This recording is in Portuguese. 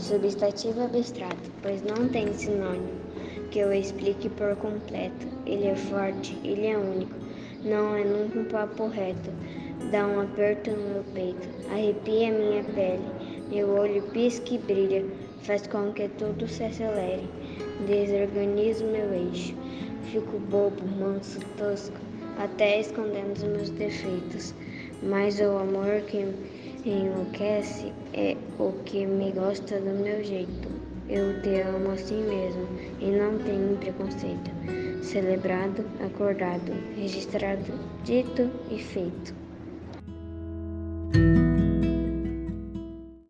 Substantivo abstrato, pois não tem sinônimo que eu explique por completo. Ele é forte, ele é único, não é nunca um papo reto. Dá um aperto no meu peito, arrepia minha pele, meu olho pisca e brilha, faz com que tudo se acelere, desorganizo meu eixo. Fico bobo, manso, tosco, até escondendo os meus defeitos. Mas o amor que enlouquece é o que me gosta do meu jeito. Eu te amo assim mesmo e não tenho preconceito. Celebrado, acordado, registrado, dito e feito.